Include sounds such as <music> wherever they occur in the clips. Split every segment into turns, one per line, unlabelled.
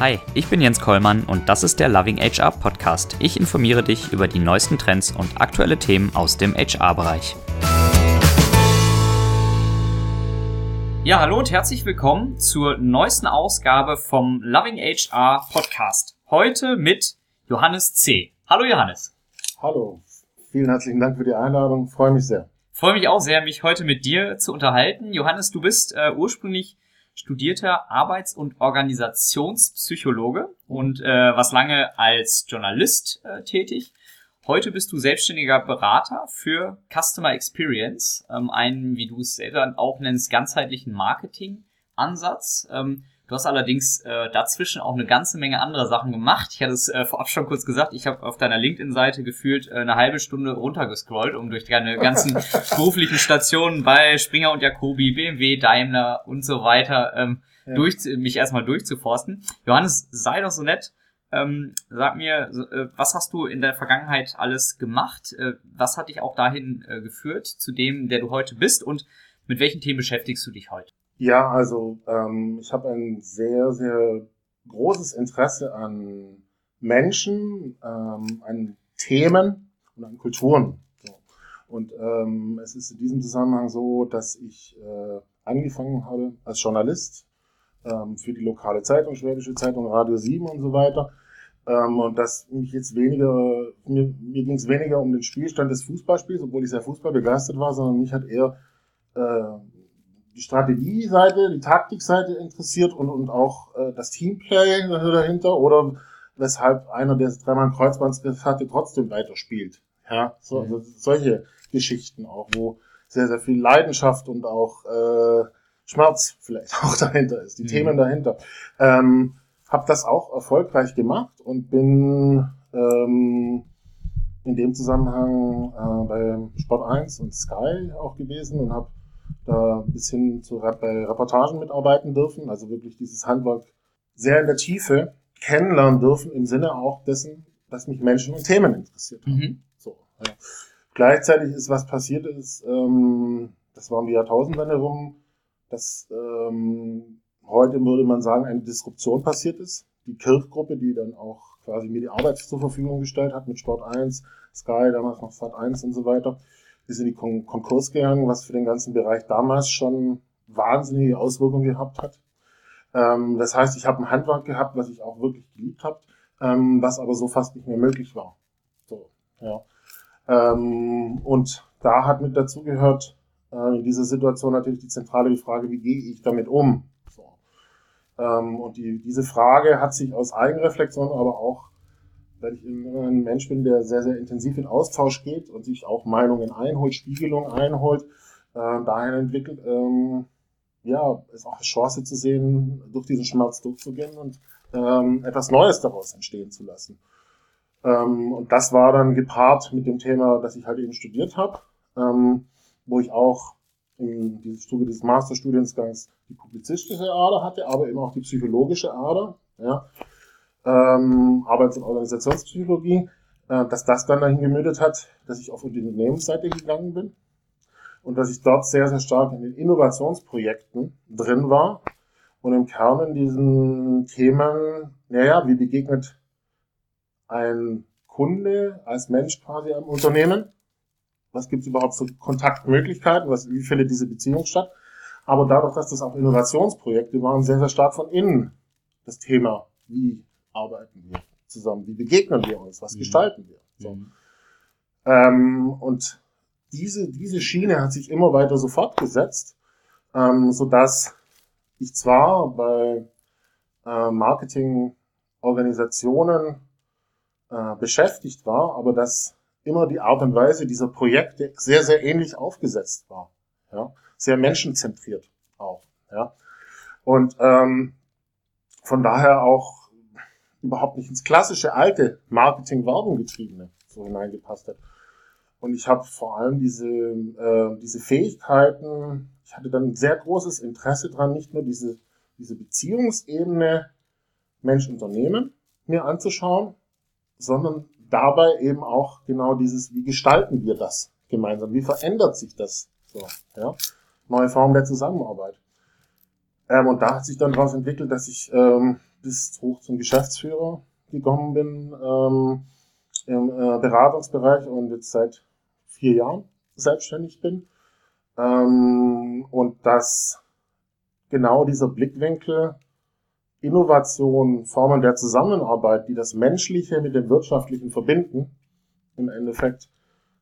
Hi, ich bin Jens Kollmann und das ist der Loving HR Podcast. Ich informiere dich über die neuesten Trends und aktuelle Themen aus dem HR-Bereich. Ja, hallo und herzlich willkommen zur neuesten Ausgabe vom Loving HR Podcast. Heute mit Johannes C. Hallo Johannes.
Hallo, vielen herzlichen Dank für die Einladung, freue mich sehr.
Freue mich auch sehr, mich heute mit dir zu unterhalten. Johannes, du bist äh, ursprünglich studierter Arbeits- und Organisationspsychologe und äh, was lange als Journalist äh, tätig. Heute bist du selbstständiger Berater für Customer Experience, ähm, einen, wie du es selber auch nennst, ganzheitlichen Marketing-Ansatz. Ähm, Du hast allerdings äh, dazwischen auch eine ganze Menge anderer Sachen gemacht. Ich hatte es äh, vorab schon kurz gesagt, ich habe auf deiner LinkedIn-Seite gefühlt äh, eine halbe Stunde runtergescrollt, um durch deine ganzen <laughs> beruflichen Stationen bei Springer und Jacobi, BMW, Daimler und so weiter ähm, ja. durch, mich erstmal durchzuforsten. Johannes, sei doch so nett. Ähm, sag mir, äh, was hast du in der Vergangenheit alles gemacht? Äh, was hat dich auch dahin äh, geführt, zu dem, der du heute bist? Und mit welchen Themen beschäftigst du dich heute?
Ja, also ähm, ich habe ein sehr, sehr großes Interesse an Menschen, ähm, an Themen und an Kulturen. So. Und ähm, es ist in diesem Zusammenhang so, dass ich äh, angefangen habe als Journalist ähm, für die lokale Zeitung, Schwäbische Zeitung, Radio 7 und so weiter. Ähm, und dass mich jetzt weniger, mir, mir ging es weniger um den Spielstand des Fußballspiels, obwohl ich sehr Fußball begeistert war, sondern mich hat eher äh, die Strategieseite, die Taktikseite interessiert und, und auch äh, das Teamplay dahinter oder weshalb einer, der dreimal Kreuzbandriss hatte, trotzdem weiterspielt. Ja, so, also solche Geschichten auch, wo sehr, sehr viel Leidenschaft und auch äh, Schmerz vielleicht <laughs> auch dahinter ist, die mhm. Themen dahinter. Ähm, hab das auch erfolgreich gemacht und bin ähm, in dem Zusammenhang äh, bei Sport 1 und Sky auch gewesen und habe da ein bisschen zu, bei Reportagen mitarbeiten dürfen, also wirklich dieses Handwerk sehr in der Tiefe kennenlernen dürfen, im Sinne auch dessen, dass mich Menschen und Themen interessiert haben. Mhm. So, ja. Gleichzeitig ist was passiert ist, ähm, das war um die Jahrtausendwende rum, dass ähm, heute würde man sagen, eine Disruption passiert ist. Die Kirchgruppe, die dann auch quasi mir die Arbeit zur Verfügung gestellt hat mit Sport 1, Sky, damals noch Sat 1 und so weiter, ist in die Kon Konkurs gegangen, was für den ganzen Bereich damals schon wahnsinnige Auswirkungen gehabt hat. Ähm, das heißt, ich habe ein Handwerk gehabt, was ich auch wirklich geliebt habe, ähm, was aber so fast nicht mehr möglich war. So, ja. Ähm, und da hat mit dazu gehört, äh, in dieser Situation natürlich die zentrale Frage, wie gehe ich damit um? So. Ähm, und die, diese Frage hat sich aus Eigenreflexion, aber auch weil ich ein Mensch bin, der sehr, sehr intensiv in Austausch geht und sich auch Meinungen einholt, Spiegelung einholt, äh, dahin entwickelt, ähm, ja, ist auch eine Chance zu sehen, durch diesen Schmerz durchzugehen und ähm, etwas Neues daraus entstehen zu lassen. Ähm, und das war dann gepaart mit dem Thema, das ich halt eben studiert habe, ähm, wo ich auch diesem Zuge dieses Masterstudiengangs die publizistische Ader hatte, aber eben auch die psychologische Ader. Ja ähm, Arbeits- und Organisationspsychologie, äh, dass das dann dahin gemündet hat, dass ich auf die Unternehmensseite gegangen bin und dass ich dort sehr, sehr stark in den Innovationsprojekten drin war und im Kern in diesen Themen, naja, wie begegnet ein Kunde als Mensch quasi am Unternehmen? Was gibt es überhaupt für Kontaktmöglichkeiten? Was, wie findet diese Beziehung statt? Aber dadurch, dass das auch Innovationsprojekte waren, sehr, sehr stark von innen das Thema, wie arbeiten wir zusammen? Wie begegnen wir uns? Was mhm. gestalten wir? So. Mhm. Ähm, und diese, diese Schiene hat sich immer weiter so fortgesetzt, ähm, so dass ich zwar bei äh, Marketingorganisationen äh, beschäftigt war, aber dass immer die Art und Weise dieser Projekte sehr, sehr ähnlich aufgesetzt war. Ja? Sehr menschenzentriert auch. Ja? Und ähm, von daher auch überhaupt nicht ins klassische alte Marketing-Werbung getriebene so hineingepasst hat. Und ich habe vor allem diese, äh, diese Fähigkeiten, ich hatte dann ein sehr großes Interesse dran, nicht nur diese, diese Beziehungsebene Mensch-Unternehmen mir anzuschauen, sondern dabei eben auch genau dieses, wie gestalten wir das gemeinsam, wie verändert sich das so, ja? neue Formen der Zusammenarbeit. Ähm, und da hat sich dann daraus entwickelt, dass ich ähm, bis hoch zum Geschäftsführer gekommen bin ähm, im äh, Beratungsbereich und jetzt seit vier Jahren selbstständig bin. Ähm, und dass genau dieser Blickwinkel Innovation, Formen der Zusammenarbeit, die das Menschliche mit dem Wirtschaftlichen verbinden, im Endeffekt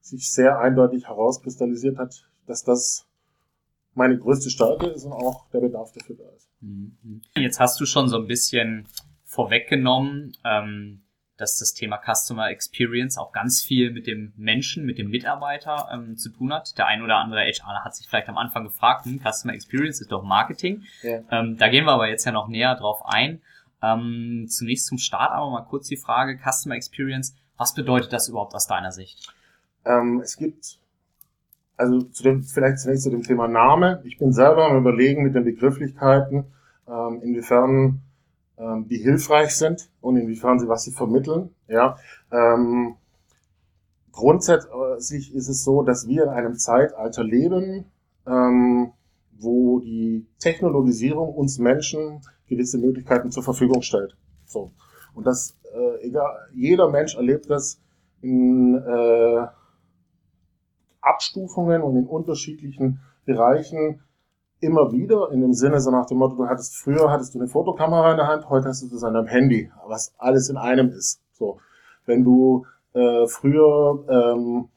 sich sehr eindeutig herauskristallisiert hat, dass das meine größte Stärke ist und auch der Bedarf dafür da ist.
Mhm. Jetzt hast du schon so ein bisschen vorweggenommen, ähm, dass das Thema Customer Experience auch ganz viel mit dem Menschen, mit dem Mitarbeiter ähm, zu tun hat. Der ein oder andere HR hat sich vielleicht am Anfang gefragt, hm, Customer Experience ist doch Marketing. Ja. Ähm, da gehen wir aber jetzt ja noch näher drauf ein. Ähm, zunächst zum Start aber mal kurz die Frage, Customer Experience, was bedeutet das überhaupt aus deiner Sicht?
Ähm, es gibt, also zu dem, vielleicht zunächst zu dem Thema Name. Ich bin selber am überlegen mit den Begrifflichkeiten, ähm, inwiefern ähm, die hilfreich sind und inwiefern sie was sie vermitteln. Ja, ähm, grundsätzlich ist es so, dass wir in einem Zeitalter leben, ähm, wo die Technologisierung uns Menschen gewisse Möglichkeiten zur Verfügung stellt. So und das äh, egal, jeder Mensch erlebt das in äh, Abstufungen und in unterschiedlichen Bereichen immer wieder in dem Sinne so nach dem Motto, du hattest früher hattest du eine Fotokamera in der Hand, heute hast du das an deinem Handy, was alles in einem ist. So, wenn du äh, früher ähm,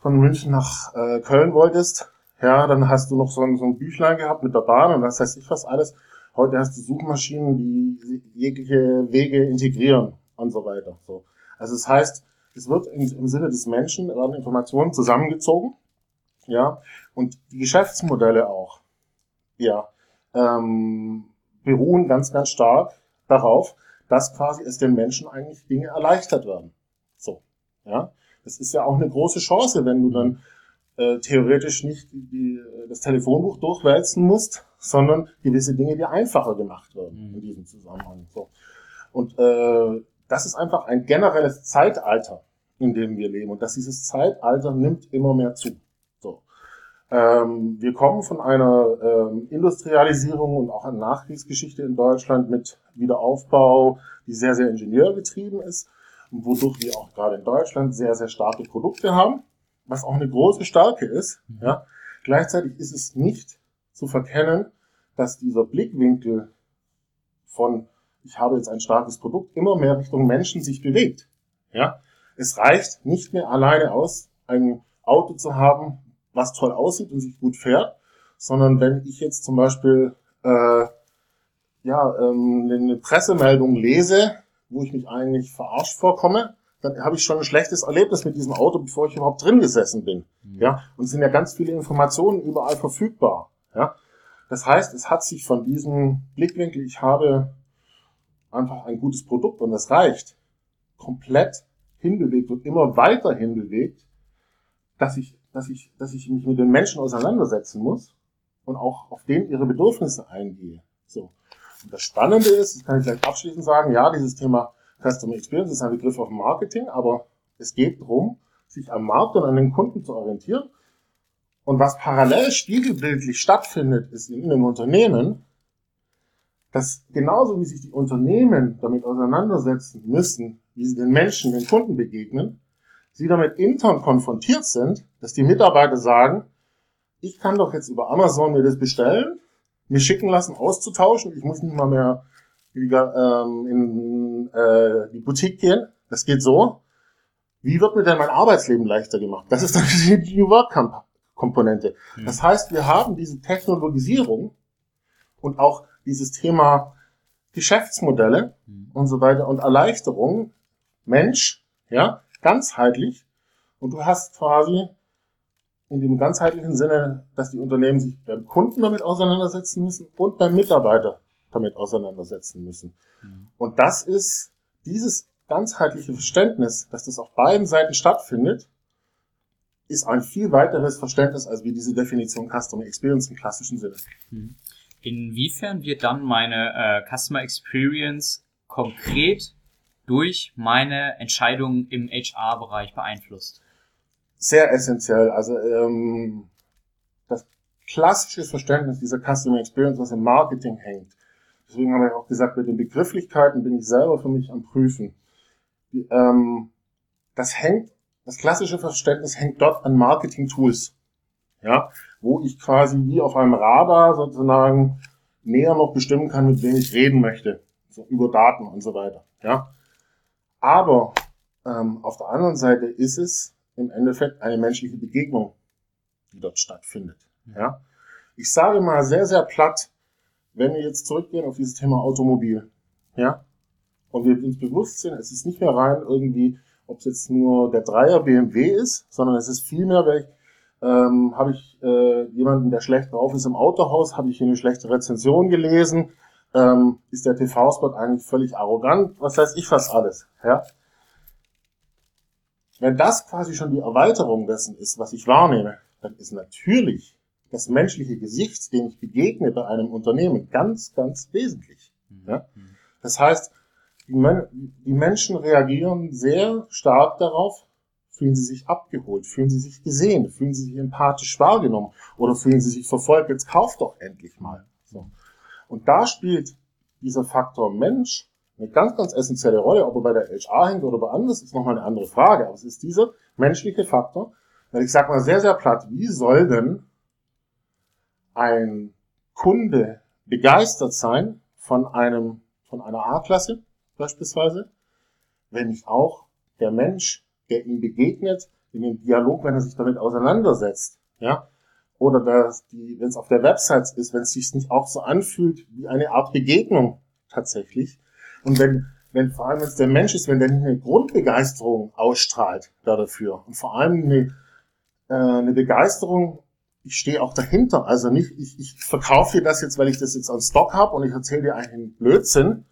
von München nach äh, Köln wolltest, ja, dann hast du noch so ein, so ein Büchlein gehabt mit der Bahn und das heißt ich was alles. Heute hast du Suchmaschinen, die jegliche Wege integrieren und so weiter. So. Also das heißt, es wird im, im Sinne des Menschen werden Informationen zusammengezogen ja, und die Geschäftsmodelle auch, ja, ähm, beruhen ganz, ganz stark darauf, dass quasi es den Menschen eigentlich Dinge erleichtert werden. So, ja. Das ist ja auch eine große Chance, wenn du dann äh, theoretisch nicht die, das Telefonbuch durchwälzen musst, sondern gewisse Dinge dir einfacher gemacht werden mhm. in diesem Zusammenhang. So. Und äh, das ist einfach ein generelles Zeitalter, in dem wir leben. Und dass dieses Zeitalter nimmt immer mehr zu. Ähm, wir kommen von einer ähm, Industrialisierung und auch einer Nachkriegsgeschichte in Deutschland mit Wiederaufbau, die sehr, sehr ingenieurgetrieben ist und wodurch wir auch gerade in Deutschland sehr, sehr starke Produkte haben, was auch eine große Stärke ist. Mhm. Ja. Gleichzeitig ist es nicht zu verkennen, dass dieser Blickwinkel von ich habe jetzt ein starkes Produkt immer mehr Richtung Menschen sich bewegt. Ja. Es reicht nicht mehr alleine aus, ein Auto zu haben, was toll aussieht und sich gut fährt, sondern wenn ich jetzt zum Beispiel äh, ja, ähm, eine Pressemeldung lese, wo ich mich eigentlich verarscht vorkomme, dann habe ich schon ein schlechtes Erlebnis mit diesem Auto, bevor ich überhaupt drin gesessen bin. Mhm. Ja, und es sind ja ganz viele Informationen überall verfügbar. Ja, das heißt, es hat sich von diesem Blickwinkel, ich habe einfach ein gutes Produkt und das reicht, komplett hinbewegt und immer weiter hinbewegt, dass ich dass ich, dass ich mich mit den Menschen auseinandersetzen muss und auch auf denen ihre Bedürfnisse eingehe. So. Und das Spannende ist, das kann ich gleich abschließend sagen, ja, dieses Thema Customer Experience ist ein Begriff auf Marketing, aber es geht darum, sich am Markt und an den Kunden zu orientieren. Und was parallel spiegelbildlich stattfindet, ist in einem Unternehmen, dass genauso wie sich die Unternehmen damit auseinandersetzen müssen, wie sie den Menschen, den Kunden begegnen, sie damit intern konfrontiert sind, dass die Mitarbeiter sagen, ich kann doch jetzt über Amazon mir das bestellen, mir schicken lassen, auszutauschen, ich muss nicht mal mehr ähm, in äh, die Boutique gehen, das geht so. Wie wird mir denn mein Arbeitsleben leichter gemacht? Das ist dann <laughs> die New Work Komponente. Mhm. Das heißt, wir haben diese Technologisierung und auch dieses Thema Geschäftsmodelle mhm. und so weiter und Erleichterung, Mensch, ja, ganzheitlich und du hast quasi in dem ganzheitlichen Sinne, dass die Unternehmen sich beim Kunden damit auseinandersetzen müssen und beim Mitarbeiter damit auseinandersetzen müssen. Mhm. Und das ist dieses ganzheitliche Verständnis, dass das auf beiden Seiten stattfindet, ist ein viel weiteres Verständnis als wie diese Definition Customer Experience im klassischen Sinne.
Mhm. Inwiefern wird dann meine äh, Customer Experience konkret durch meine Entscheidungen im HR-Bereich beeinflusst?
Sehr essentiell. Also ähm, das klassische Verständnis dieser Customer Experience, was im Marketing hängt, deswegen habe ich auch gesagt, mit den Begrifflichkeiten bin ich selber für mich am Prüfen. Ähm, das hängt, das klassische Verständnis hängt dort an Marketing-Tools. Ja, wo ich quasi wie auf einem Radar sozusagen näher noch bestimmen kann, mit wem ich reden möchte. So über Daten und so weiter. Ja. Aber ähm, auf der anderen Seite ist es im Endeffekt eine menschliche Begegnung, die dort stattfindet. Ja. Ich sage mal sehr, sehr platt, wenn wir jetzt zurückgehen auf dieses Thema Automobil, ja, und wir uns bewusst sind, es ist nicht mehr rein irgendwie, ob es jetzt nur der Dreier BMW ist, sondern es ist vielmehr, ähm, habe ich äh, jemanden, der schlecht drauf ist im Autohaus, habe ich hier eine schlechte Rezension gelesen, ähm, ist der TV-Spot eigentlich völlig arrogant, was weiß ich was alles, ja. Wenn das quasi schon die Erweiterung dessen ist, was ich wahrnehme, dann ist natürlich das menschliche Gesicht, dem ich begegne bei einem Unternehmen, ganz, ganz wesentlich. Mhm. Ja? Das heißt, die, Men die Menschen reagieren sehr stark darauf, fühlen sie sich abgeholt, fühlen sie sich gesehen, fühlen sie sich empathisch wahrgenommen? Oder fühlen sie sich verfolgt, jetzt kauft doch endlich mal. So. Und da spielt dieser Faktor Mensch eine ganz, ganz essentielle Rolle, ob er bei der HR hängt oder bei anders, ist nochmal eine andere Frage, aber es ist dieser menschliche Faktor, weil ich sage mal sehr, sehr platt, wie soll denn ein Kunde begeistert sein von einem, von einer A-Klasse beispielsweise, wenn nicht auch der Mensch, der ihm begegnet, in dem Dialog, wenn er sich damit auseinandersetzt, ja, oder dass die, wenn es auf der Website ist, wenn es sich nicht auch so anfühlt wie eine Art Begegnung tatsächlich, und wenn, wenn vor allem es der Mensch ist, wenn der nicht eine Grundbegeisterung ausstrahlt da dafür und vor allem eine, äh, eine Begeisterung ich stehe auch dahinter. Also nicht, ich, ich verkaufe dir das jetzt, weil ich das jetzt an Stock habe und ich erzähle dir einen Blödsinn,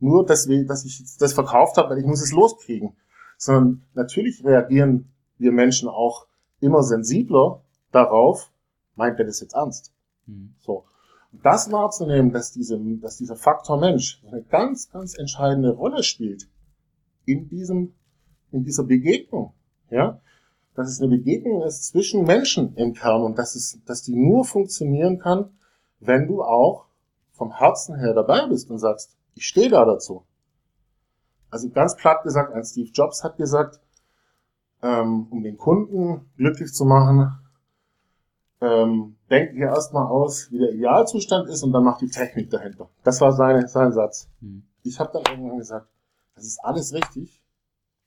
nur deswegen, dass ich das verkauft habe, weil ich muss es loskriegen. Sondern natürlich reagieren wir Menschen auch immer sensibler darauf, meint er das jetzt ernst? Mhm. So. Und das wahrzunehmen, dass, diese, dass dieser Faktor Mensch eine ganz, ganz entscheidende Rolle spielt in diesem, in dieser Begegnung, ja, dass es eine Begegnung ist zwischen Menschen im Kern und dass, es, dass die nur funktionieren kann, wenn du auch vom Herzen her dabei bist und sagst, ich stehe da dazu. Also ganz platt gesagt, ein Steve Jobs hat gesagt, ähm, um den Kunden glücklich zu machen, ähm, denkt ihr erstmal aus, wie der Idealzustand ist und dann macht die Technik dahinter. Das war seine, sein Satz. Hm. Ich habe dann irgendwann gesagt, das ist alles richtig,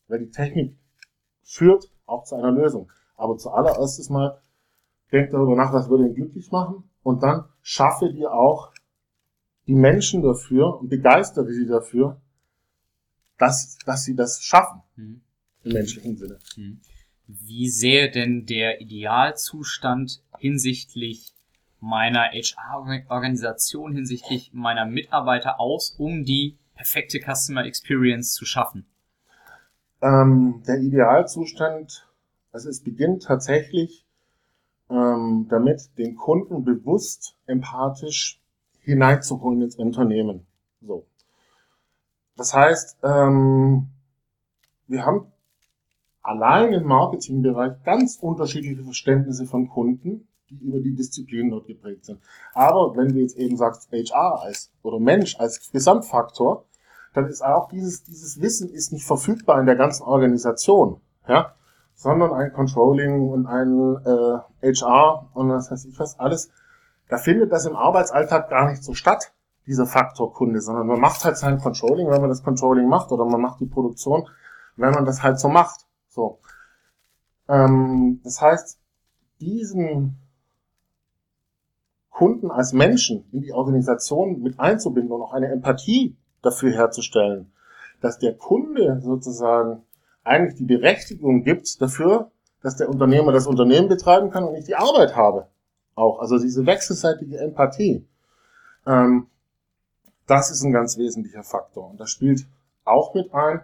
weil die Technik führt auch zu einer Lösung. Aber zuallererstes mal, denk darüber nach, was würde ihn glücklich machen und dann schaffe dir auch die Menschen dafür und begeistere sie dafür, dass, dass sie das schaffen. Mhm. Im menschlichen Sinne.
Mhm. Wie sähe denn der Idealzustand hinsichtlich meiner HR-Organisation, hinsichtlich meiner Mitarbeiter aus, um die perfekte Customer Experience zu schaffen?
Ähm, der Idealzustand, also es beginnt tatsächlich ähm, damit, den Kunden bewusst empathisch hineinzuholen ins Unternehmen. So. Das heißt, ähm, wir haben allein im Marketingbereich ganz unterschiedliche Verständnisse von Kunden, die über die Disziplinen dort geprägt sind. Aber wenn du jetzt eben sagst, HR als oder Mensch als Gesamtfaktor, dann ist auch dieses, dieses Wissen ist nicht verfügbar in der ganzen Organisation, ja, sondern ein Controlling und ein äh, HR und das heißt ich was alles, da findet das im Arbeitsalltag gar nicht so statt, dieser Faktor Kunde, sondern man macht halt sein Controlling, wenn man das Controlling macht oder man macht die Produktion, wenn man das halt so macht. So. Ähm, das heißt, diesen Kunden als Menschen in die Organisation mit einzubinden und auch eine Empathie dafür herzustellen, dass der Kunde sozusagen eigentlich die Berechtigung gibt dafür, dass der Unternehmer das Unternehmen betreiben kann und ich die Arbeit habe. Auch, also diese wechselseitige Empathie. Ähm, das ist ein ganz wesentlicher Faktor. Und das spielt auch mit ein,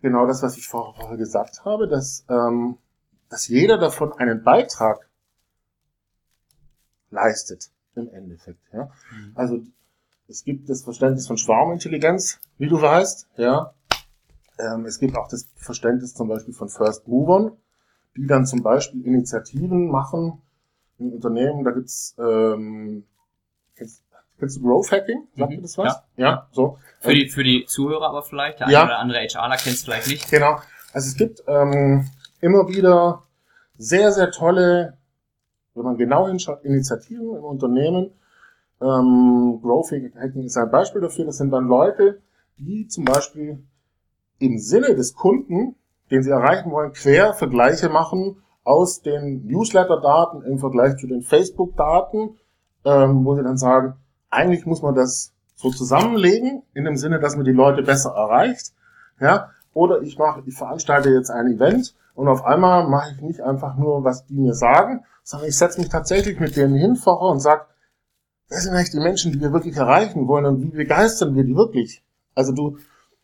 genau das, was ich vorher gesagt habe, dass, ähm, dass jeder davon einen Beitrag leistet im Endeffekt. Ja? Mhm. Also es gibt das Verständnis von Schwarmintelligenz, wie du weißt, ja. Ähm, es gibt auch das Verständnis zum Beispiel von First Movern, die dann zum Beispiel Initiativen machen in Unternehmen. Da gibt's ähm, Kennst du Growth Hacking? Sagt
Mhm.
dir das was?
Ja.
ja so.
Für die, für die Zuhörer aber vielleicht, der eine
Ja.
oder andere HRler kennt es vielleicht nicht.
Genau. Also es gibt ähm, immer wieder sehr, sehr tolle, wenn man genau hinschaut, Initiativen im Unternehmen. Ähm, Growth Hacking ist ein Beispiel dafür. Das sind dann Leute, die zum Beispiel im Sinne des Kunden, den sie erreichen wollen, quer Vergleiche machen aus den Newsletter-Daten im Vergleich zu den Facebook-Daten, ähm, wo sie dann sagen, eigentlich muss man das so zusammenlegen, in dem Sinne, dass man die Leute besser erreicht. Ja, oder ich mache, ich veranstalte jetzt ein Event und auf einmal mache ich nicht einfach nur, was die mir sagen, sondern ich setze mich tatsächlich mit denen hin vorher und sage, wer sind eigentlich die Menschen, die wir wirklich erreichen wollen und wie begeistern wir die wirklich? Also du,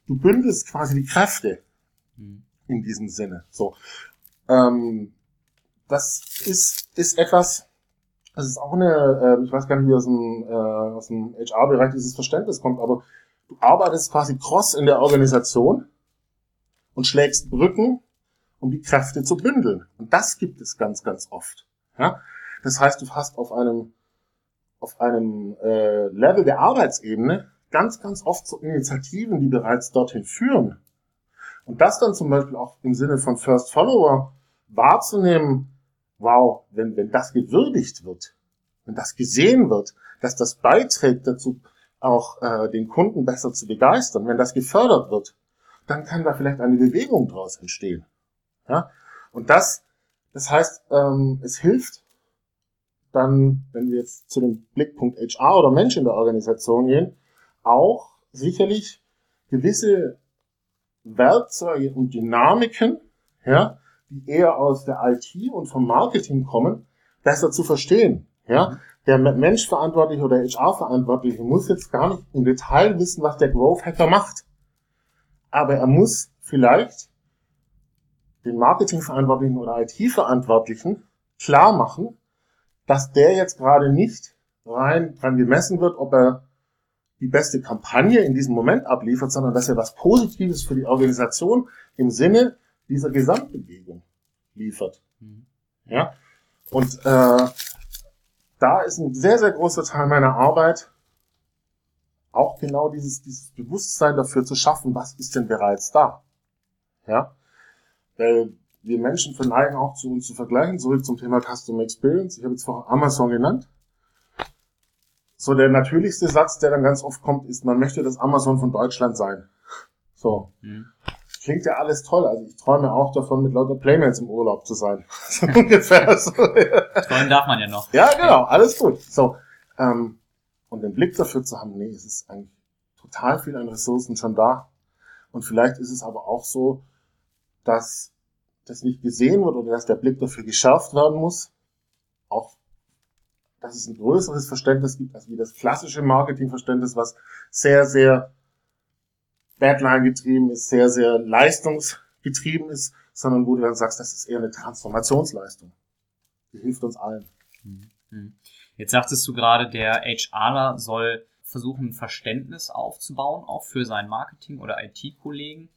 du bündelst quasi die Kräfte
Mhm.
in diesem Sinne. So, ähm, das ist ist etwas. Das ist auch eine, äh, ich weiß gar nicht, wie aus dem, äh, aus dem HR-Bereich dieses Verständnis kommt, aber du arbeitest quasi cross in der Organisation und schlägst Brücken, um die Kräfte zu bündeln. Und das gibt es ganz, ganz oft. Ja? Das heißt, du hast auf einem, auf einem äh, Level der Arbeitsebene ganz, ganz oft so Initiativen, die bereits dorthin führen. Und das dann zum Beispiel auch im Sinne von First Follower wahrzunehmen, wow, wenn, wenn das gewürdigt wird, wenn das gesehen wird, dass das beiträgt dazu, auch äh, den Kunden besser zu begeistern, wenn das gefördert wird, dann kann da vielleicht eine Bewegung draus entstehen. Ja? Und das, das heißt, ähm, es hilft dann, wenn wir jetzt zu dem Blickpunkt HR oder Mensch in der Organisation gehen, auch sicherlich gewisse Werkzeuge und Dynamiken, ja, die eher aus der IT und vom Marketing kommen, besser zu verstehen. Ja, der Menschverantwortliche oder HR-Verantwortliche muss jetzt gar nicht im Detail wissen, was der Growth Hacker macht. Aber er muss vielleicht den Marketingverantwortlichen oder IT-Verantwortlichen klar machen, dass der jetzt gerade nicht rein dran gemessen wird, ob er die beste Kampagne in diesem Moment abliefert, sondern dass er was Positives für die Organisation im Sinne dieser Gesamtbewegung liefert.
Mhm.
Ja, und äh, da ist ein sehr, sehr großer Teil meiner Arbeit, auch genau dieses, dieses Bewusstsein dafür zu schaffen, was ist denn bereits da. Ja, weil wir Menschen verneigen auch zu uns zu vergleichen, zurück zum Thema Customer Experience. Ich habe jetzt vorher Amazon genannt. So der natürlichste Satz, der dann ganz oft kommt, ist, man möchte das Amazon von Deutschland sein. So,
Mhm.
Klingt ja alles toll. Also ich träume auch davon, mit lauter Playmates im Urlaub zu sein. <laughs> So ungefähr so.
Träumen darf man ja noch.
Ja, genau, alles gut. So, ähm, und den Blick dafür zu haben, nee, es ist eigentlich total viel an Ressourcen schon da. Und vielleicht ist es aber auch so, dass das nicht gesehen wird oder dass der Blick dafür geschärft werden muss. Auch, dass es ein größeres Verständnis gibt, als wie das klassische Marketingverständnis, was sehr, sehr Deadline getrieben ist, sehr, sehr leistungsgetrieben ist, sondern wo du dann sagst, das ist eher eine Transformationsleistung. Die hilft uns allen.
Mhm. Jetzt sagtest du gerade, der HRler soll versuchen, Verständnis aufzubauen, auch für seinen Marketing- oder IT-Kollegen.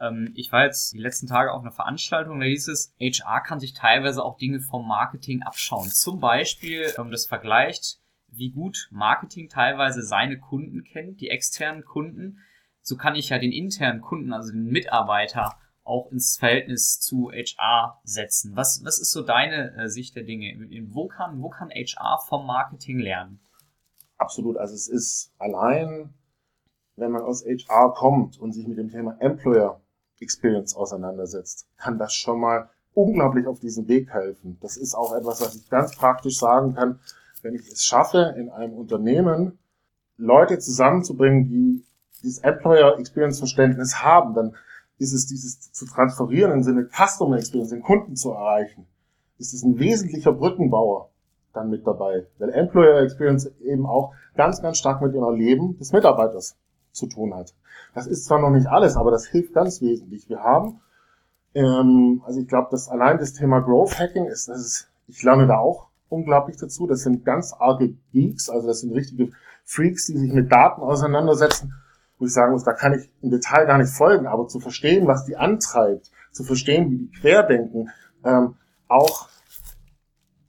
Ähm, ich war jetzt die letzten Tage auf einer Veranstaltung, da hieß es, HR kann sich teilweise auch Dinge vom Marketing abschauen. Zum Beispiel, ähm, das vergleicht, wie gut Marketing teilweise seine Kunden kennt, die externen Kunden. So kann ich ja den internen Kunden, also den Mitarbeiter, auch ins Verhältnis zu HR setzen. Was, was ist so deine äh, Sicht der Dinge? In, wo, kann, wo kann HR vom Marketing lernen?
Absolut. Also es ist allein, wenn man aus HR kommt und sich mit dem Thema Employer Experience auseinandersetzt, kann das schon mal unglaublich auf diesen Weg helfen. Das ist auch etwas, was ich ganz praktisch sagen kann. Wenn ich es schaffe, in einem Unternehmen Leute zusammenzubringen, die dieses Employer Experience Verständnis haben, dann ist es dieses zu transferieren im Sinne Customer Experience, den Kunden zu erreichen, ist es ein wesentlicher Brückenbauer dann mit dabei. Weil Employer Experience eben auch ganz, ganz stark mit dem Erleben des Mitarbeiters zu tun hat. Das ist zwar noch nicht alles, aber das hilft ganz wesentlich. Wir haben, ähm, also ich glaube, dass allein das Thema Growth Hacking ist, das ist, ich lerne da auch unglaublich dazu. Das sind ganz arge Geeks, also das sind richtige Freaks, die sich mit Daten auseinandersetzen wo ich sagen muss, da kann ich im Detail gar nicht folgen, aber zu verstehen, was die antreibt, zu verstehen, wie die querdenken, ähm, auch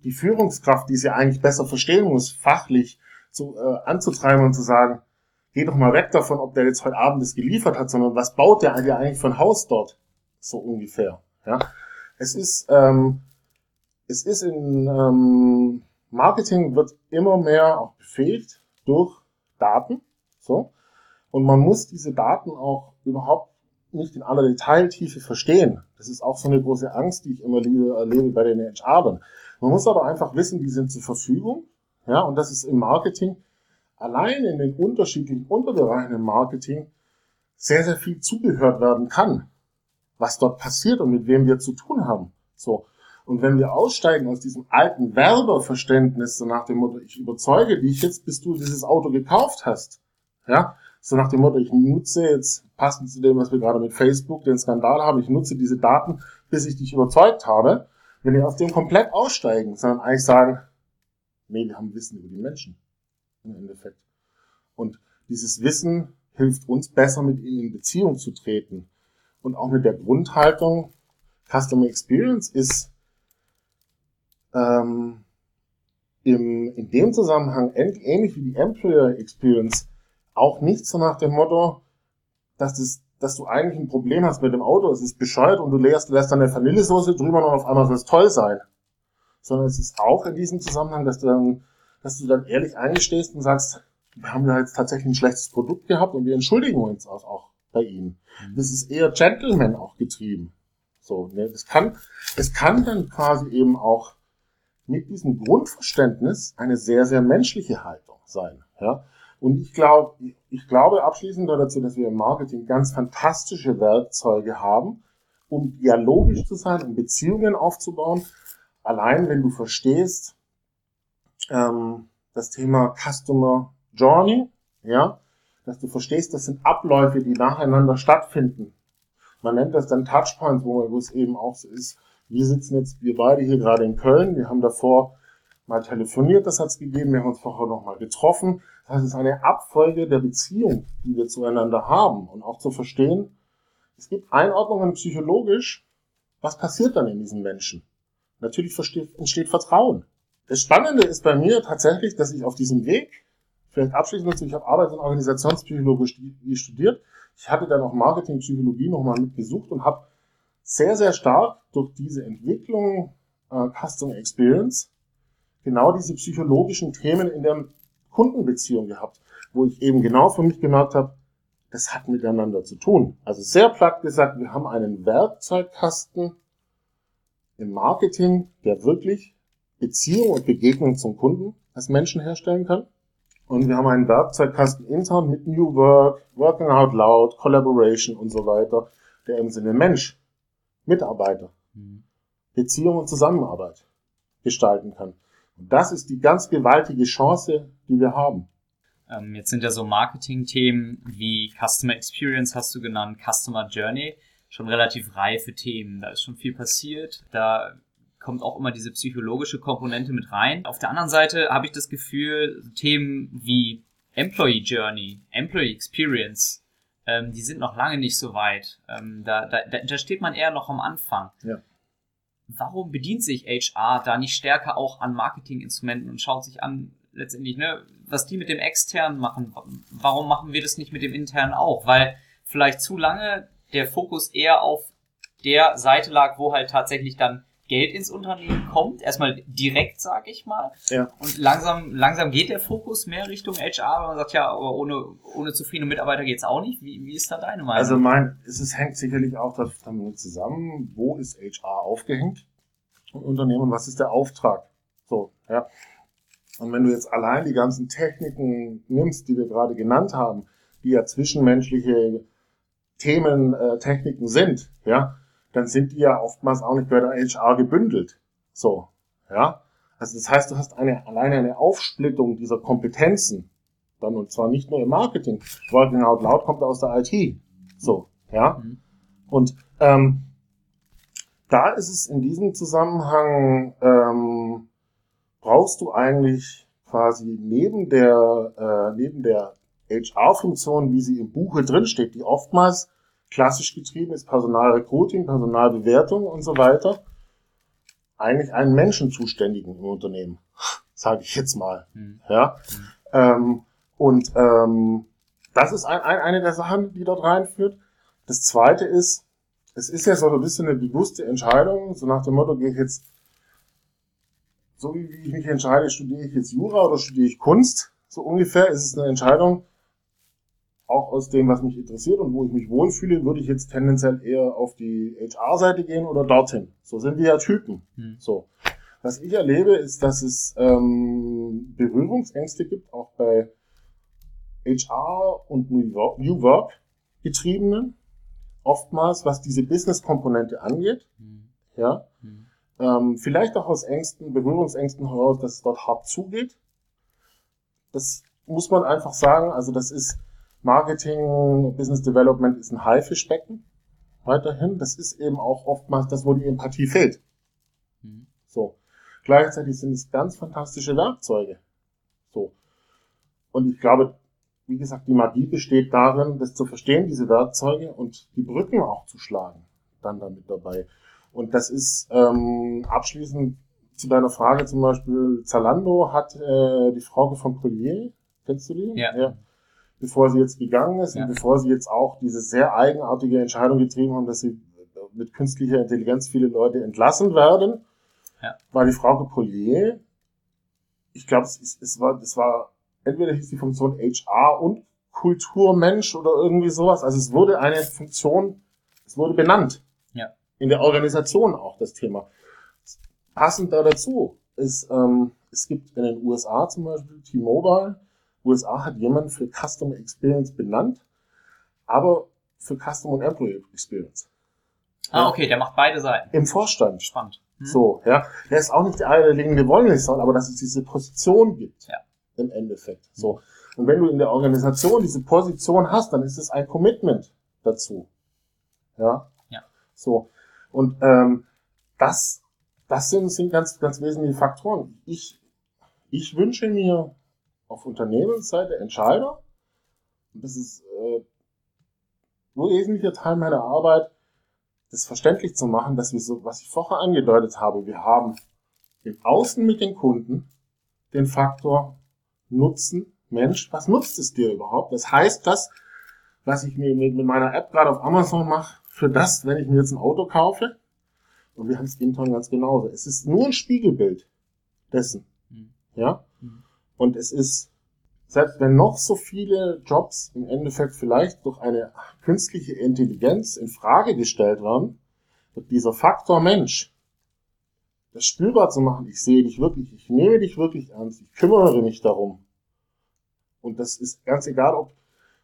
die Führungskraft, die sie eigentlich besser verstehen muss, fachlich, zu, äh, anzutreiben und zu sagen, geh doch mal weg davon, ob der jetzt heute Abend das geliefert hat, sondern was baut der eigentlich für ein Haus dort? So ungefähr. Ja, es ist, ähm, es ist in ähm, Marketing wird immer mehr auch befähigt durch Daten. So. Und man muss diese Daten auch überhaupt nicht in aller Detailtiefe verstehen. Das ist auch so eine große Angst, die ich immer erlebe bei den HRern. Man muss aber einfach wissen, die sind zur Verfügung. Ja, und das ist im Marketing allein in den unterschiedlichen Unterbereichen im Marketing sehr, sehr viel zugehört werden kann, was dort passiert und mit wem wir zu tun haben. So. Und wenn wir aussteigen aus diesem alten Werberverständnis, so nach dem Motto, ich überzeuge dich jetzt, bis du dieses Auto gekauft hast, ja, so nach dem Motto, ich nutze jetzt, passend zu dem, was wir gerade mit Facebook, den Skandal haben, ich nutze diese Daten, bis ich dich überzeugt habe, wenn wir aus dem komplett aussteigen, sondern eigentlich sagen, nee, wir haben Wissen über die Menschen im Endeffekt. Und dieses Wissen hilft uns besser, mit ihnen in Beziehung zu treten. Und auch mit der Grundhaltung, Customer Experience ist ähm, im, in dem Zusammenhang ähnlich wie die Employer Experience auch nicht so nach dem Motto, dass, das, dass du eigentlich ein Problem hast mit dem Auto, es ist bescheuert und du lässt, lässt dann eine Vanillesoße drüber und auf einmal soll es toll sein. Sondern es ist auch in diesem Zusammenhang, dass du dann, dass du dann ehrlich eingestehst und sagst, wir haben ja jetzt tatsächlich ein schlechtes Produkt gehabt und wir entschuldigen uns auch, auch bei ihnen. Mhm. Das ist eher Gentleman auch getrieben. So, ne? Das kann, es kann dann quasi eben auch mit diesem Grundverständnis eine sehr, sehr menschliche Haltung sein. Ja? Und ich glaube, ich glaube abschließend dazu, dass wir im Marketing ganz fantastische Werkzeuge haben, um dialogisch zu sein, um Beziehungen aufzubauen. Allein wenn du verstehst, ähm, das Thema Customer Journey, ja, dass du verstehst, das sind Abläufe, die nacheinander stattfinden. Man nennt das dann Touchpoints, wo, es eben auch so ist. Wir sitzen jetzt, wir beide hier gerade in Köln, wir haben davor mal telefoniert, das hat es gegeben, wir haben uns vorher noch mal getroffen. Das heißt, es ist eine Abfolge der Beziehung, die wir zueinander haben und auch zu verstehen, es gibt Einordnungen psychologisch, was passiert dann in diesen Menschen? Natürlich entsteht Vertrauen. Das Spannende ist bei mir tatsächlich, dass ich auf diesem Weg, vielleicht abschließend ich habe Arbeits- und Organisationspsychologie studiert, ich hatte dann auch Marketingpsychologie nochmal mitgesucht und habe sehr, sehr stark durch diese Entwicklung äh, Customer Experience genau diese psychologischen Themen in der Kundenbeziehung gehabt, wo ich eben genau für mich gemerkt habe, das hat miteinander zu tun. Also sehr platt gesagt, wir haben einen Werkzeugkasten im Marketing, der wirklich Beziehung und Begegnung zum Kunden als Menschen herstellen kann. Und wir haben einen Werkzeugkasten intern mit New Work, Working Out Loud, Collaboration und so weiter, der im Sinne Mensch, Mitarbeiter, mhm. Beziehung und Zusammenarbeit gestalten kann. Und das ist die ganz gewaltige Chance, die wir haben.
Ähm, jetzt sind ja so Marketing-Themen wie Customer Experience hast du genannt, Customer Journey, schon relativ reife Themen. Da ist schon viel passiert. Da kommt auch immer diese psychologische Komponente mit rein. Auf der anderen Seite habe ich das Gefühl, Themen wie Employee Journey, Employee Experience, ähm, die sind noch lange nicht so weit. Ähm, da, da, da steht man eher noch am Anfang. Ja warum bedient sich HR da nicht stärker auch an Marketinginstrumenten und schaut sich an, letztendlich, ne, was die mit dem externen machen? Warum machen wir das nicht mit dem internen auch? Weil vielleicht zu lange der Fokus eher auf der Seite lag, wo halt tatsächlich dann Geld ins Unternehmen kommt, erstmal direkt, sag ich mal. Ja. Und langsam, langsam geht der Fokus mehr Richtung HR, weil man sagt, ja, aber ohne, ohne zufriedene Mitarbeiter geht's auch nicht. Wie, wie ist da deine Meinung?
Also mein, es ist, hängt sicherlich auch damit zusammen, wo ist HR aufgehängt im Unternehmen, was ist der Auftrag? So, ja. Und wenn du jetzt allein die ganzen Techniken nimmst, die wir gerade genannt haben, die ja zwischenmenschliche Themen, äh, Techniken sind, ja, dann sind die ja oftmals auch nicht bei der HR gebündelt. So, ja. Also das heißt, du hast eine, alleine eine Aufsplittung dieser Kompetenzen. Dann und zwar nicht nur im Marketing. Working Out Loud kommt aus der IT. So, ja. Mhm. Und ähm, da ist es in diesem Zusammenhang, ähm, brauchst du eigentlich quasi neben der, äh, neben der HR-Funktion, wie sie im Buche drinsteht, die oftmals klassisch getrieben ist, Personalrecruiting, Personalbewertung und so weiter, eigentlich einen Menschen zuständigen im Unternehmen, <laughs> sage ich jetzt mal. Mhm. Ja, Ähm, und ähm, das ist ein, ein, eine der Sachen, die dort reinführt. Das zweite ist, es ist ja so ein bisschen eine bewusste Entscheidung, so nach dem Motto, gehe ich jetzt, so wie ich mich entscheide, studiere ich jetzt Jura oder studiere ich Kunst, so ungefähr ist es eine Entscheidung, auch aus dem, was mich interessiert und wo ich mich wohlfühle, würde ich jetzt tendenziell eher auf die HR-Seite gehen oder dorthin. So sind wir ja Typen. Hm. So. Was ich erlebe, ist, dass es ähm, Berührungsängste gibt, auch bei HR und New Work getriebenen, oftmals, was diese Business-Komponente angeht. Mhm. Ja. Mhm. Ähm, vielleicht auch aus Ängsten, Berührungsängsten heraus, dass es dort hart zugeht. Das muss man einfach sagen. Also das ist Marketing, Business Development ist ein Haifischbecken weiterhin. Das ist eben auch oftmals das, wo die Empathie fehlt. Mhm. So. Gleichzeitig sind es ganz fantastische Werkzeuge. So. Und ich glaube, wie gesagt, die Magie besteht darin, das zu verstehen, diese Werkzeuge und die Brücken auch zu schlagen, dann damit dabei. Und das ist ähm, abschließend zu deiner Frage zum Beispiel, Zalando hat äh, die Frau von Collier, kennst du die?
Ja. ja.
Bevor sie jetzt gegangen ist ja. und bevor sie jetzt auch diese sehr eigenartige Entscheidung getrieben haben, dass sie mit künstlicher Intelligenz viele Leute entlassen werden, ja. war die Frau Collier, ich glaube, es, es, war, es war entweder hieß die Funktion HR und Kulturmensch oder irgendwie sowas. Also es wurde eine Funktion, es wurde benannt.
Ja.
In der Organisation auch das Thema. Passend da dazu ist, ähm, es gibt in den USA zum Beispiel T-Mobile. USA hat jemanden für Customer Experience benannt, aber für Customer und Employee Experience.
Ah, okay, der macht beide Seiten.
Im Vorstand.
Spannend.
Hm. So, ja. Der ist auch nicht der eierlegende Wollmilchsau, aber dass es diese Position gibt.
Ja
im Endeffekt. So. Und wenn du in der Organisation diese Position hast, dann ist es ein Commitment dazu. Ja.
Ja.
So. Und ähm, das, das sind, sind ganz, ganz wesentliche Faktoren. Ich, ich wünsche mir auf Unternehmensseite Entscheider, und das ist äh, ein wesentlicher Teil meiner Arbeit, das verständlich zu machen, dass wir so, was ich vorher angedeutet habe, wir haben im Außen mit den Kunden den Faktor Nutzen. Mensch, was nutzt es dir überhaupt? Das heißt das, was ich mir mit, mit meiner App gerade auf Amazon mache, für das, wenn ich mir jetzt ein Auto kaufe. Und wir haben es intern ganz genauso. Es ist nur ein Spiegelbild dessen. Mhm. Ja? Mhm. Und es ist, selbst wenn noch so viele Jobs im Endeffekt vielleicht durch eine künstliche Intelligenz in Frage gestellt werden, wird dieser Faktor Mensch das spürbar zu machen, ich sehe dich wirklich, ich nehme dich wirklich ernst, ich kümmere mich darum. Und das ist ganz egal, ob,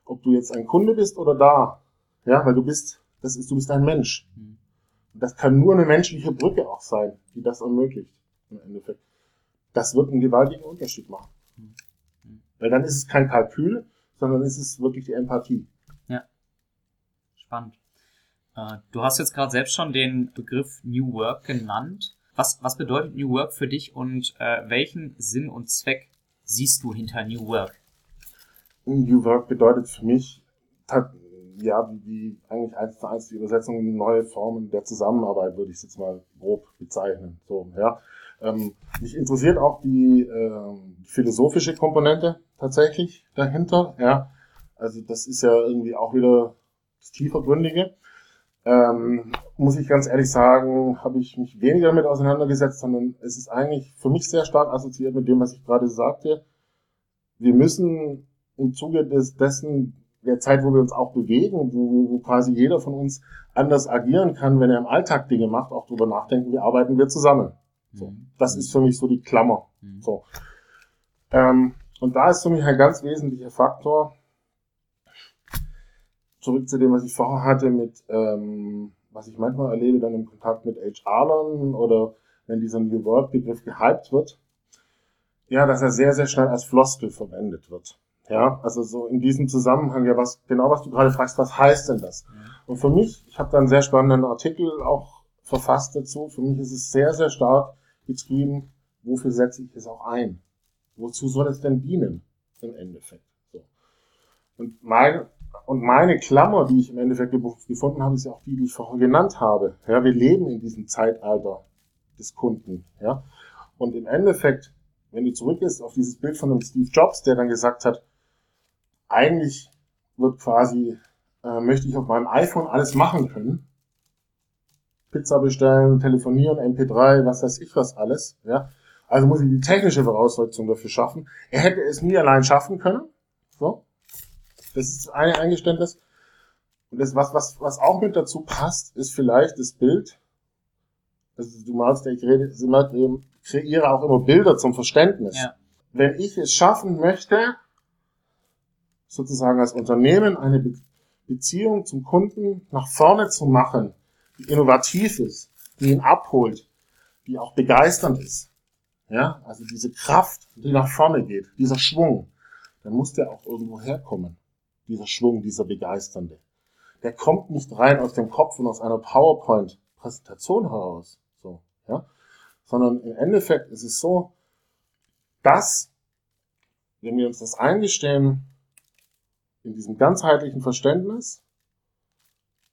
ob du jetzt ein Kunde bist oder da. Ja, weil du bist, das ist, du bist ein Mensch. Und das kann nur eine menschliche Brücke auch sein, die das ermöglicht, im Endeffekt. Das wird einen gewaltigen Unterschied machen. Weil dann ist es kein Kalkül, sondern ist es wirklich die Empathie.
Ja. Spannend. Äh, du hast jetzt gerade selbst schon den Begriff New Work genannt. Was, was bedeutet New Work für dich und äh, welchen Sinn und Zweck siehst du hinter New Work?
New Work bedeutet für mich, ja, wie, wie eigentlich eins zu eins die Übersetzung neue Formen der Zusammenarbeit, würde ich es jetzt mal grob bezeichnen. So, ja. Ähm, mich interessiert auch die, äh, philosophische Komponente tatsächlich dahinter. Ja. Also das ist ja irgendwie auch wieder das tiefergründige. Ähm, muss ich ganz ehrlich sagen, habe ich mich weniger damit auseinandergesetzt, sondern es ist eigentlich für mich sehr stark assoziiert mit dem, was ich gerade sagte. Wir müssen im Zuge des, dessen, der Zeit, wo wir uns auch bewegen, wo, wo quasi jeder von uns anders agieren kann, wenn er im Alltag Dinge macht, auch darüber nachdenken, wie arbeiten wir zusammen. So, mhm. das ist für mich so die Klammer. Mhm. So. Ähm, und da ist für mich ein ganz wesentlicher Faktor, zurück zu dem, was ich vorher hatte, mit, ähm, was ich manchmal erlebe, dann im Kontakt mit HR-Lern oder wenn dieser New Work-Begriff gehypt wird, ja, dass er sehr, sehr schnell als Floskel verwendet wird. Ja, also so in diesem Zusammenhang, ja, was, genau was du gerade fragst, was heißt denn das? Mhm. Und für mich, ich habe da einen sehr spannenden Artikel auch verfasst dazu, für mich ist es sehr, sehr stark getrieben, wofür setze ich es auch ein? Wozu soll es denn dienen im Endeffekt? So. Und mein und meine Klammer, die ich im Endeffekt gefunden habe, ist ja auch die, die ich vorher genannt habe. Ja, wir leben in diesem Zeitalter des Kunden. Ja, und im Endeffekt, wenn du zurückgehst auf dieses Bild von dem Steve Jobs, der dann gesagt hat, eigentlich wird quasi, äh, möchte ich auf meinem iPhone alles machen können. Pizza bestellen, telefonieren, MP3, was weiß ich was alles, ja. Also muss ich die technische Voraussetzung dafür schaffen. Er hätte es nie allein schaffen können. So. Das ist eine Eingeständnis. Und das, was, was, was auch mit dazu passt, ist vielleicht das Bild. Also du malst, ich rede, ich kreiere auch immer Bilder zum Verständnis. Ja. Wenn ich es schaffen möchte, sozusagen als Unternehmen eine Be Beziehung zum Kunden nach vorne zu machen, die innovativ ist, die ihn abholt, die auch begeisternd ist. Ja, also diese Kraft, die nach vorne geht, dieser Schwung, dann muss der auch irgendwo herkommen. Dieser Schwung, dieser begeisternde. Der kommt nicht rein aus dem Kopf und aus einer PowerPoint-Präsentation heraus, so, ja, sondern im Endeffekt ist es so, dass, wenn wir uns das eingestehen, in diesem ganzheitlichen Verständnis,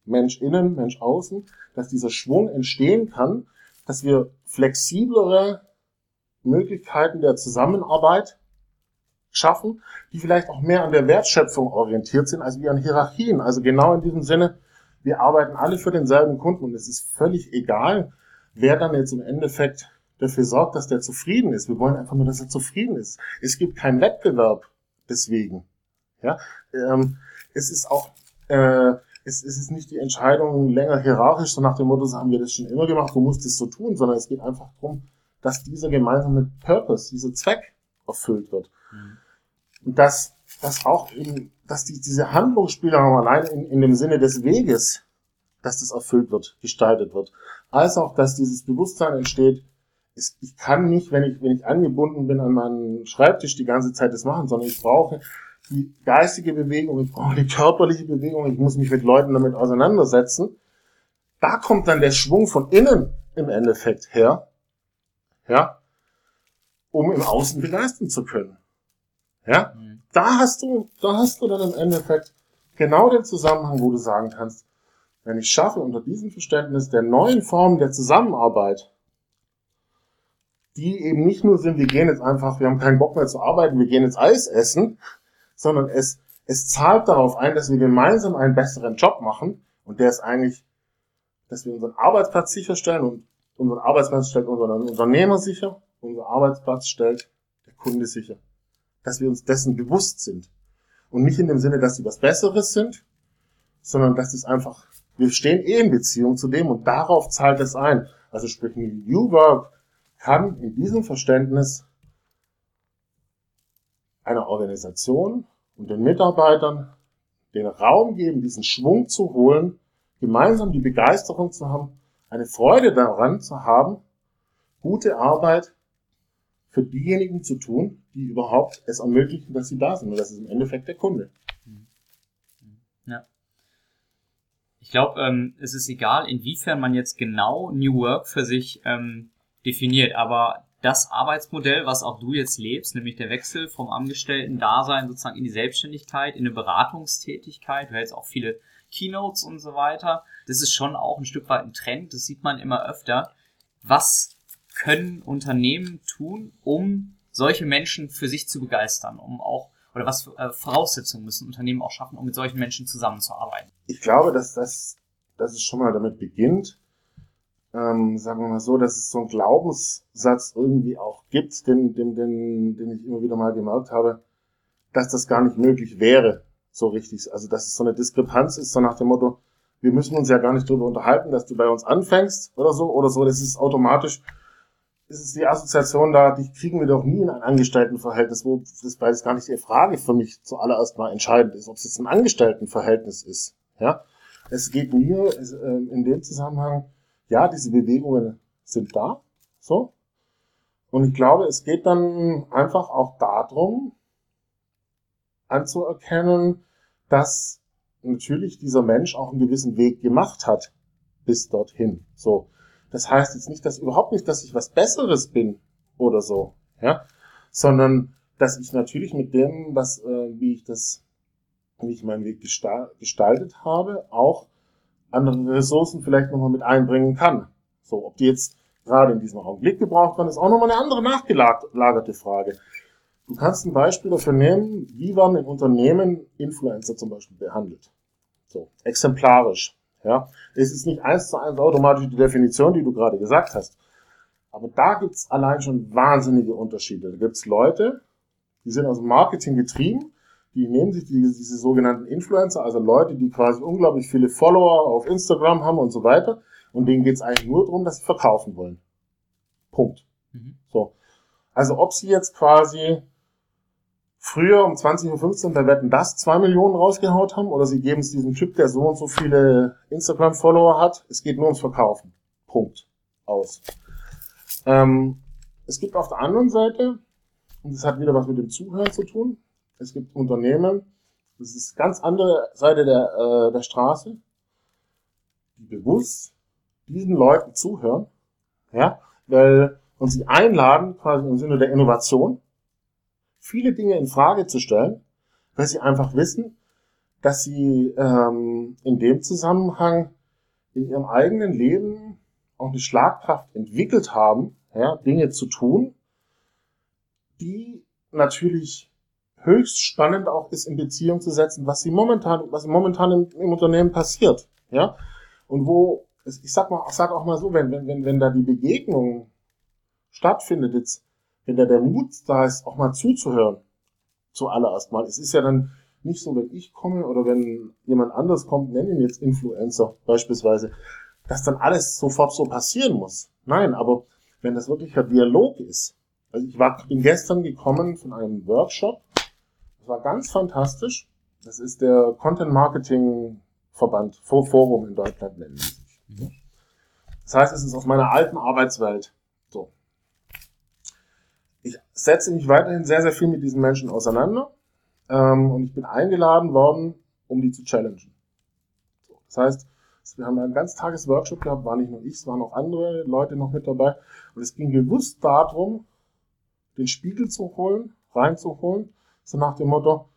Mensch innen, Mensch außen, dass dieser Schwung entstehen kann, dass wir flexiblere Möglichkeiten der Zusammenarbeit schaffen, die vielleicht auch mehr an der Wertschöpfung orientiert sind, als wie an Hierarchien. Also genau in diesem Sinne, wir arbeiten alle für denselben Kunden und es ist völlig egal, wer dann jetzt im Endeffekt dafür sorgt, dass der zufrieden ist. Wir wollen einfach nur, dass er zufrieden ist. Es gibt keinen Wettbewerb deswegen. Ja, ähm, es ist auch, äh, es, es ist nicht die Entscheidung länger hierarchisch, so nach dem Motto, so haben wir das schon immer gemacht, du musst es so tun, sondern es geht einfach darum, dass dieser gemeinsame Purpose, dieser Zweck erfüllt wird. Mhm. Und dass, dass auch eben, dass die, diese Handlungsspielraum allein in, in dem Sinne des Weges, dass das erfüllt wird, gestaltet wird, als auch, dass dieses Bewusstsein entsteht, ich kann nicht, wenn ich, wenn ich angebunden bin an meinen Schreibtisch die ganze Zeit das machen, sondern ich brauche die geistige Bewegung, ich brauche die körperliche Bewegung, ich muss mich mit Leuten damit auseinandersetzen. Da kommt dann der Schwung von innen im Endeffekt her, ja, um im Außen begeistern zu können. Ja, mhm. da hast du, da hast du dann im Endeffekt genau den Zusammenhang, wo du sagen kannst, wenn ich schaffe unter diesem Verständnis der neuen Formen der Zusammenarbeit, die eben nicht nur sind, wir gehen jetzt einfach, wir haben keinen Bock mehr zu arbeiten, wir gehen jetzt Eis essen, sondern es, es zahlt darauf ein, dass wir gemeinsam einen besseren Job machen und der ist eigentlich, dass wir unseren Arbeitsplatz sicherstellen und unseren Arbeitsplatz stellt unseren Unternehmer sicher, unser Arbeitsplatz stellt der Kunde sicher. Dass wir uns dessen bewusst sind. Und nicht in dem Sinne, dass sie was Besseres sind, sondern dass es einfach, wir stehen eh in Beziehung zu dem und darauf zahlt es ein. Also sprich, New Work kann in diesem Verständnis einer Organisation und den Mitarbeitern den Raum geben, diesen Schwung zu holen, gemeinsam die Begeisterung zu haben, eine Freude daran zu haben, gute Arbeit für diejenigen zu tun, die überhaupt es ermöglichen, dass sie da sind. Und das ist im Endeffekt der Kunde.
Ja. Ich glaube, ähm, es ist egal, inwiefern man jetzt genau New Work für sich ähm, definiert, aber das Arbeitsmodell, was auch du jetzt lebst, nämlich der Wechsel vom Angestellten-Dasein sozusagen in die Selbstständigkeit, in eine Beratungstätigkeit, du hältst auch viele Keynotes und so weiter, das ist schon auch ein Stück weit ein Trend, das sieht man immer öfter. Was können Unternehmen tun, um solche Menschen für sich zu begeistern, um auch oder was für, äh, Voraussetzungen müssen Unternehmen auch schaffen, um mit solchen Menschen zusammenzuarbeiten?
Ich glaube, dass das, dass es schon mal damit beginnt, ähm, sagen wir mal so, dass es so einen Glaubenssatz irgendwie auch gibt, den, den, den, den ich immer wieder mal gemerkt habe, dass das gar nicht möglich wäre, so richtig. Also dass es so eine Diskrepanz ist, so nach dem Motto, wir müssen uns ja gar nicht darüber unterhalten, dass du bei uns anfängst oder so, oder so, das ist automatisch, ist es die Assoziation da, die kriegen wir doch nie in ein Angestelltenverhältnis, wo das beides gar nicht die Frage für mich zuallererst mal entscheidend ist, ob es jetzt ein Angestelltenverhältnis ist. Ja, es geht mir es, äh, in dem Zusammenhang, ja, diese Bewegungen sind da, so. Und ich glaube, es geht dann einfach auch darum, anzuerkennen, dass natürlich dieser Mensch auch einen gewissen Weg gemacht hat bis dorthin. So. Das heißt jetzt nicht, dass überhaupt nicht, dass ich was Besseres bin oder so, ja, sondern dass ich natürlich mit dem, was, äh, wie ich das, wie ich meinen Weg gestaltet habe, auch andere Ressourcen vielleicht nochmal mit einbringen kann. So, ob die jetzt gerade in diesem Augenblick gebraucht werden, ist auch nochmal eine andere nachgelagerte Frage. Du kannst ein Beispiel dafür nehmen, wie werden in Unternehmen Influencer zum Beispiel behandelt. So, exemplarisch. Ja, es ist nicht eins zu eins automatisch die Definition, die du gerade gesagt hast. Aber da gibt's allein schon wahnsinnige Unterschiede. Da gibt's Leute, die sind aus dem Marketing getrieben, die nehmen sich diese, diese sogenannten Influencer, also Leute, die quasi unglaublich viele Follower auf Instagram haben und so weiter. Und denen geht's eigentlich nur darum, dass sie verkaufen wollen. Punkt. Mhm. So. Also ob sie jetzt quasi früher um 20.15 Uhr bei Wetten das zwei Millionen rausgehaut haben oder sie geben es diesem Typ, der so und so viele Instagram-Follower hat. Es geht nur ums Verkaufen. Punkt. Aus. Ähm, es gibt auf der anderen Seite, und das hat wieder was mit dem Zuhören zu tun, es gibt Unternehmen, das ist ganz andere Seite der, äh, der Straße, die bewusst diesen Leuten zuhören, ja, weil, und sie einladen, quasi im Sinne der Innovation, viele Dinge in Frage zu stellen, weil sie einfach wissen, dass sie ähm, in dem Zusammenhang in ihrem eigenen Leben auch eine Schlagkraft entwickelt haben, ja, Dinge zu tun, die natürlich höchst spannend auch ist in Beziehung zu setzen, was sie momentan, was momentan im, im Unternehmen passiert, ja, und wo ich sag mal, ich sag auch mal so, wenn, wenn, wenn, wenn da die Begegnung stattfindet, jetzt, wenn da der Mut da ist, auch mal zuzuhören, zuallererst mal. Es ist ja dann nicht so, wenn ich komme oder wenn jemand anders kommt, nennen ihn jetzt Influencer beispielsweise, dass dann alles sofort so passieren muss. Nein, aber wenn das wirklich ein Dialog ist. Also ich war, bin gestern gekommen von einem Workshop. Das war ganz fantastisch. Das ist der Content Marketing Verband, Forum in Deutschland nennen die sich. Mhm. Das heißt, es ist aus meiner alten Arbeitswelt. Ich setze mich weiterhin sehr, sehr viel mit diesen Menschen auseinander. Ähm, und ich bin eingeladen worden, um die zu challengen. Das heißt, wir haben einen ganz Tages Workshop gehabt, war nicht nur ich, es waren auch andere Leute noch mit dabei. Und es ging bewusst darum, den Spiegel zu holen, reinzuholen, so nach dem Motto,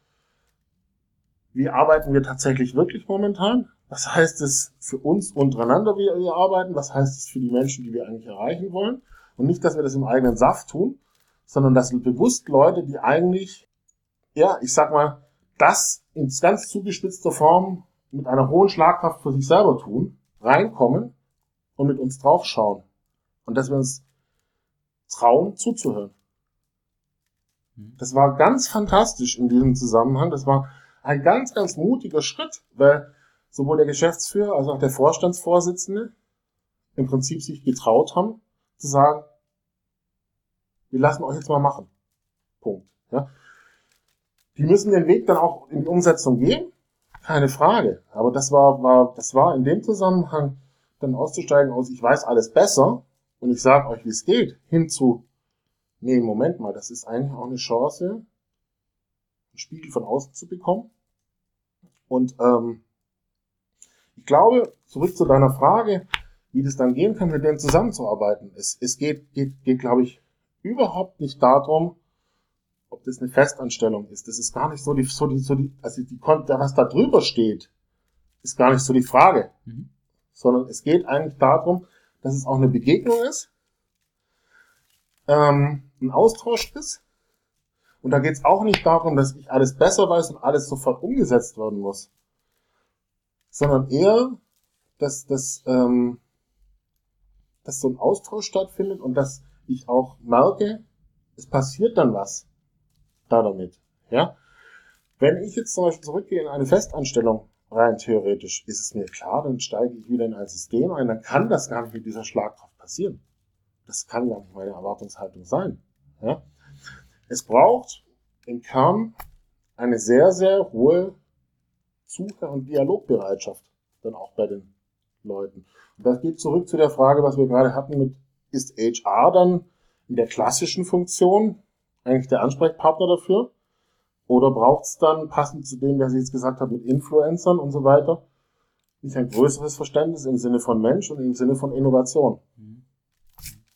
wie arbeiten wir tatsächlich wirklich momentan? Was heißt es für uns untereinander, wie wir arbeiten? Was heißt es für die Menschen, die wir eigentlich erreichen wollen? Und nicht, dass wir das im eigenen Saft tun, sondern dass bewusst Leute, die eigentlich, ja, ich sag mal, das in ganz zugespitzter Form mit einer hohen Schlagkraft für sich selber tun, reinkommen und mit uns draufschauen. Und dass wir uns trauen, zuzuhören. Mhm. Das war ganz fantastisch in diesem Zusammenhang. Das war ein ganz, ganz mutiger Schritt, weil sowohl der Geschäftsführer als auch der Vorstandsvorsitzende im Prinzip sich getraut haben, zu sagen, wir lassen euch jetzt mal machen. Punkt. Ja. Die müssen den Weg dann auch in die Umsetzung gehen, keine Frage. Aber das war, war, das war in dem Zusammenhang dann auszusteigen aus, ich weiß alles besser und ich sage euch, wie es geht, hin zu, nee, Moment mal, das ist eigentlich auch eine Chance, einen Spiegel von außen zu bekommen. Und ähm, ich glaube, zurück zu deiner Frage, wie das dann gehen kann, mit denen zusammenzuarbeiten. Es, es geht, geht, geht, glaube ich, überhaupt nicht darum, ob das eine Festanstellung ist. Das ist gar nicht so die, so die, so die also die, was da drüber steht, ist gar nicht so die Frage. Mhm. Sondern es geht eigentlich darum, dass es auch eine Begegnung ist, ähm, ein Austausch ist. Und da geht es auch nicht darum, dass ich alles besser weiß und alles sofort umgesetzt werden muss sondern eher, dass, dass, ähm, dass so ein Austausch stattfindet und dass ich auch merke, es passiert dann was da damit. Ja? Wenn ich jetzt zum Beispiel zurückgehe in eine Festanstellung, rein theoretisch, ist es mir klar, dann steige ich wieder in ein System ein, dann kann das gar nicht mit dieser Schlagkraft passieren. Das kann gar nicht meine Erwartungshaltung sein. Ja? Es braucht im Kern eine sehr, sehr hohe Suche und Dialogbereitschaft dann auch bei den Leuten. Und das geht zurück zu der Frage, was wir gerade hatten mit, ist HR dann in der klassischen Funktion eigentlich der Ansprechpartner dafür? Oder braucht es dann, passend zu dem, was ich jetzt gesagt habe, mit Influencern und so weiter, nicht ein größeres Verständnis im Sinne von Mensch und im Sinne von Innovation? Mhm.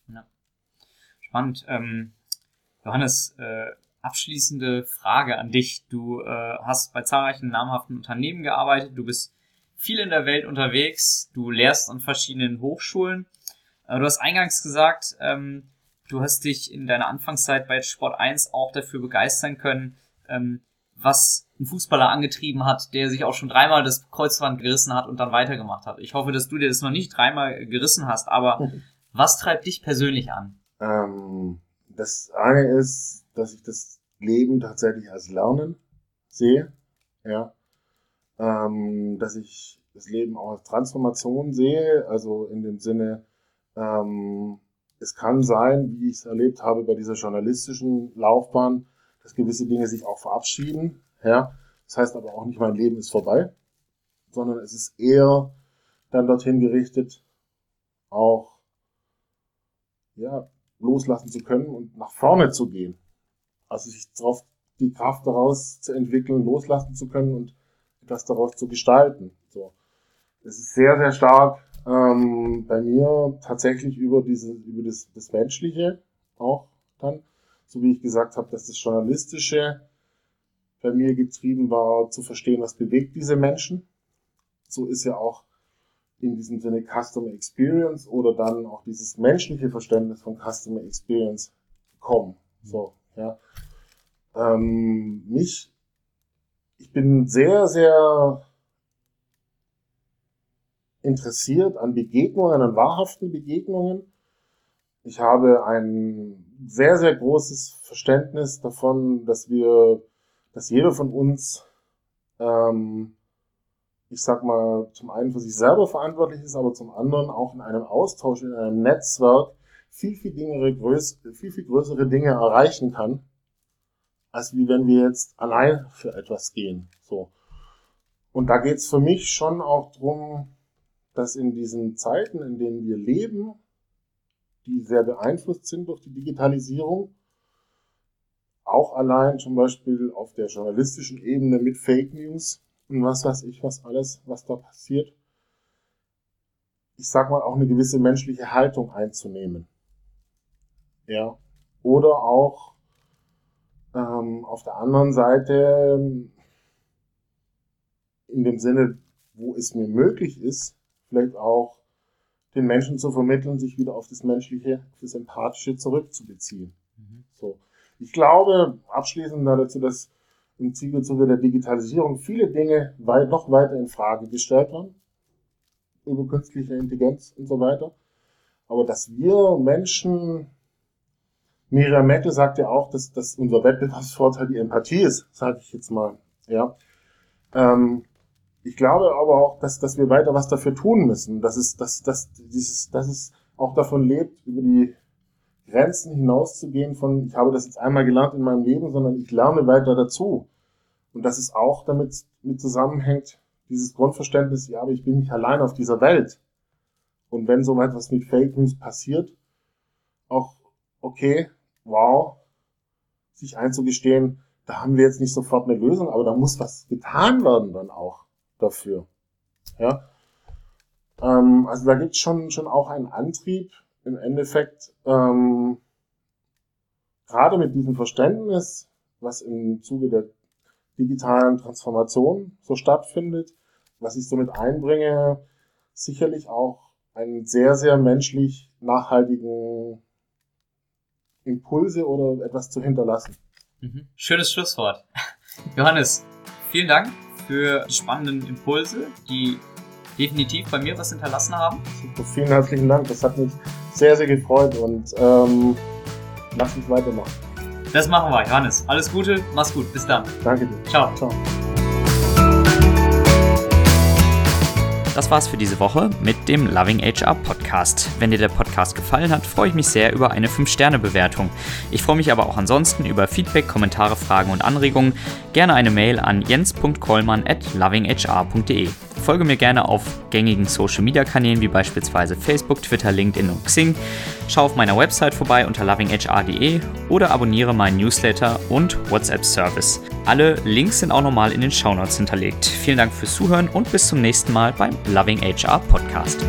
Ja. Spannend. Ähm, Johannes, äh, abschließende Frage an dich. Du äh, hast bei zahlreichen namhaften Unternehmen gearbeitet, du bist viel in der Welt unterwegs, du lehrst an verschiedenen Hochschulen. Du hast eingangs gesagt, ähm, du hast dich in deiner Anfangszeit bei Sport 1 auch dafür begeistern können, ähm, was ein Fußballer angetrieben hat, der sich auch schon dreimal das Kreuzband gerissen hat und dann weitergemacht hat. Ich hoffe, dass du dir das noch nicht dreimal gerissen hast, aber <laughs> was treibt dich persönlich an?
Ähm, das eine ist, dass ich das Leben tatsächlich als Lernen sehe, ja, ähm, dass ich das Leben auch als Transformation sehe, also in dem Sinne, ähm, es kann sein, wie ich es erlebt habe bei dieser journalistischen Laufbahn, dass gewisse Dinge sich auch verabschieden. Ja? Das heißt aber auch nicht, mein Leben ist vorbei, sondern es ist eher dann dorthin gerichtet, auch ja, loslassen zu können und nach vorne zu gehen. Also sich darauf die Kraft daraus zu entwickeln, loslassen zu können und etwas daraus zu gestalten. So. Es ist sehr, sehr stark ähm, bei mir tatsächlich über diese, über das, das Menschliche auch dann, so wie ich gesagt habe, dass das Journalistische bei mir getrieben war, zu verstehen, was bewegt diese Menschen. So ist ja auch in diesem Sinne Customer Experience oder dann auch dieses menschliche Verständnis von Customer Experience kommen. So, ja. Ähm, mich, ich bin sehr, sehr interessiert an Begegnungen, an wahrhaften Begegnungen. Ich habe ein sehr, sehr großes Verständnis davon, dass wir, dass jeder von uns, ähm, ich sag mal, zum einen für sich selber verantwortlich ist, aber zum anderen auch in einem Austausch, in einem Netzwerk viel, viel, Dinge, viel, viel größere Dinge erreichen kann, als wie wenn wir jetzt allein für etwas gehen. So. Und da geht's für mich schon auch drum, dass in diesen Zeiten, in denen wir leben, die sehr beeinflusst sind durch die Digitalisierung, auch allein zum Beispiel auf der journalistischen Ebene mit Fake News und was weiß ich, was alles, was da passiert, ich sag mal, auch eine gewisse menschliche Haltung einzunehmen. Ja. Oder auch ähm, auf der anderen Seite in dem Sinne, wo es mir möglich ist, vielleicht auch den Menschen zu vermitteln, sich wieder auf das Menschliche, auf das Empathische zurückzubeziehen. Mhm. So. Ich glaube, abschließend dazu, dass im Zuge der Digitalisierung viele Dinge weit, noch weiter in Frage gestellt werden, über künstliche Intelligenz und so weiter. Aber dass wir Menschen, Miriam Mette sagt ja auch, dass, dass unser Wettbewerbsvorteil die Empathie ist, sage ich jetzt mal. Ja. Ähm, ich glaube aber auch, dass, dass wir weiter was dafür tun müssen, dass es, dass, dass, dieses, dass es auch davon lebt, über die Grenzen hinauszugehen von, ich habe das jetzt einmal gelernt in meinem Leben, sondern ich lerne weiter dazu. Und dass es auch damit mit zusammenhängt, dieses Grundverständnis, ja, aber ich bin nicht allein auf dieser Welt. Und wenn so etwas mit Fake News passiert, auch, okay, wow, sich einzugestehen, da haben wir jetzt nicht sofort eine Lösung, aber da muss was getan werden dann auch dafür. Ja? Ähm, also da gibt es schon, schon auch einen Antrieb, im Endeffekt, ähm, gerade mit diesem Verständnis, was im Zuge der digitalen Transformation so stattfindet, was ich somit einbringe, sicherlich auch einen sehr, sehr menschlich nachhaltigen Impulse oder etwas zu hinterlassen.
Mhm. Schönes Schlusswort. <laughs> Johannes, vielen Dank für die spannenden Impulse, die definitiv bei mir was hinterlassen haben.
Super, vielen herzlichen Dank. Das hat mich sehr, sehr gefreut und ähm, lass uns weitermachen.
Das machen wir, Johannes. Alles Gute, mach's gut. Bis dann.
Danke dir.
Ciao. Ciao. Das war's für diese Woche mit dem Loving HR Podcast. Wenn dir der Podcast gefallen hat, freue ich mich sehr über eine 5-Sterne-Bewertung. Ich freue mich aber auch ansonsten über Feedback, Kommentare, Fragen und Anregungen. Gerne eine Mail an jens.kollmann at lovinghr.de. Folge mir gerne auf gängigen Social Media Kanälen wie beispielsweise Facebook, Twitter, LinkedIn und Xing. Schau auf meiner Website vorbei unter lovinghr.de oder abonniere meinen Newsletter und WhatsApp Service. Alle Links sind auch nochmal in den Shownotes hinterlegt. Vielen Dank fürs Zuhören und bis zum nächsten Mal beim Loving HR Podcast.